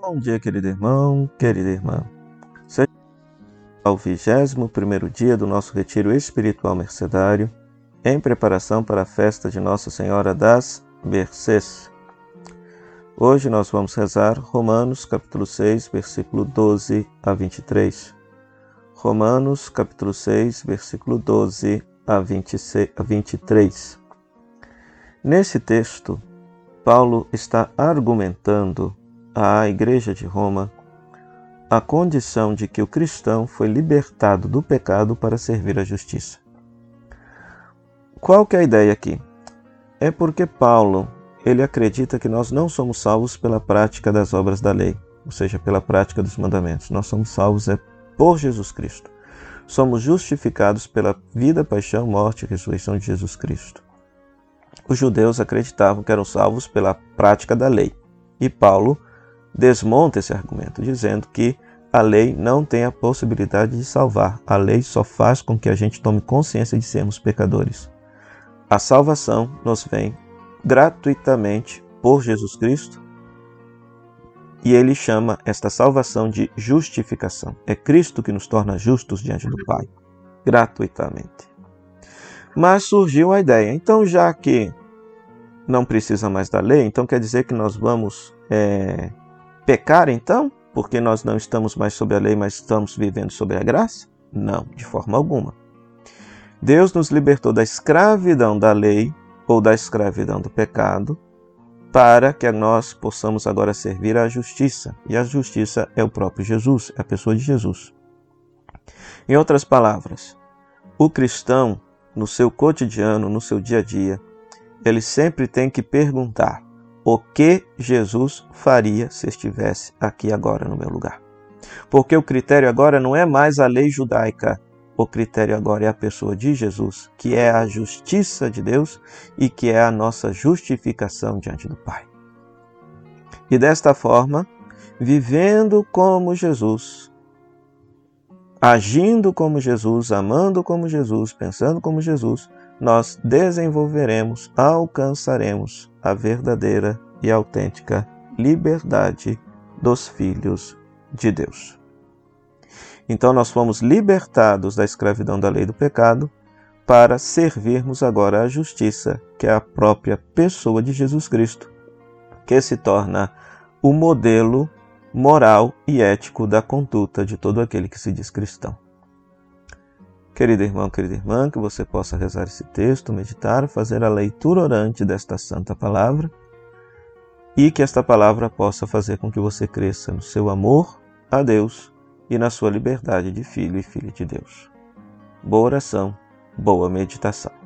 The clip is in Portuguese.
Bom dia, querido irmão, querida irmã. Seja ao 21 dia do nosso retiro espiritual mercedário, em preparação para a festa de Nossa Senhora das Mercês. Hoje nós vamos rezar Romanos capítulo 6, versículo 12 a 23. Romanos capítulo 6, versículo 12 a 23. Nesse texto, Paulo está argumentando à Igreja de Roma a condição de que o cristão foi libertado do pecado para servir a justiça. Qual que é a ideia aqui? É porque Paulo, ele acredita que nós não somos salvos pela prática das obras da lei, ou seja, pela prática dos mandamentos. Nós somos salvos é por Jesus Cristo. Somos justificados pela vida, paixão, morte e ressurreição de Jesus Cristo. Os judeus acreditavam que eram salvos pela prática da lei. E Paulo desmonta esse argumento, dizendo que a lei não tem a possibilidade de salvar. A lei só faz com que a gente tome consciência de sermos pecadores. A salvação nos vem gratuitamente por Jesus Cristo e ele chama esta salvação de justificação. É Cristo que nos torna justos diante do Pai, gratuitamente. Mas surgiu a ideia, então já que não precisa mais da lei, então quer dizer que nós vamos é, pecar então? Porque nós não estamos mais sob a lei, mas estamos vivendo sob a graça? Não, de forma alguma. Deus nos libertou da escravidão da lei ou da escravidão do pecado para que nós possamos agora servir à justiça. E a justiça é o próprio Jesus, é a pessoa de Jesus. Em outras palavras, o cristão, no seu cotidiano, no seu dia a dia, ele sempre tem que perguntar: o que Jesus faria se estivesse aqui agora no meu lugar. Porque o critério agora não é mais a lei judaica, o critério agora é a pessoa de Jesus, que é a justiça de Deus e que é a nossa justificação diante do Pai. E desta forma, vivendo como Jesus, agindo como Jesus, amando como Jesus, pensando como Jesus, nós desenvolveremos, alcançaremos a verdadeira e autêntica liberdade dos filhos de Deus. Então nós fomos libertados da escravidão da lei do pecado para servirmos agora a justiça, que é a própria pessoa de Jesus Cristo, que se torna o modelo moral e ético da conduta de todo aquele que se diz cristão. Querido irmão, querida irmã, que você possa rezar esse texto, meditar, fazer a leitura orante desta santa palavra e que esta palavra possa fazer com que você cresça no seu amor a Deus e na sua liberdade de filho e filha de Deus. Boa oração, boa meditação.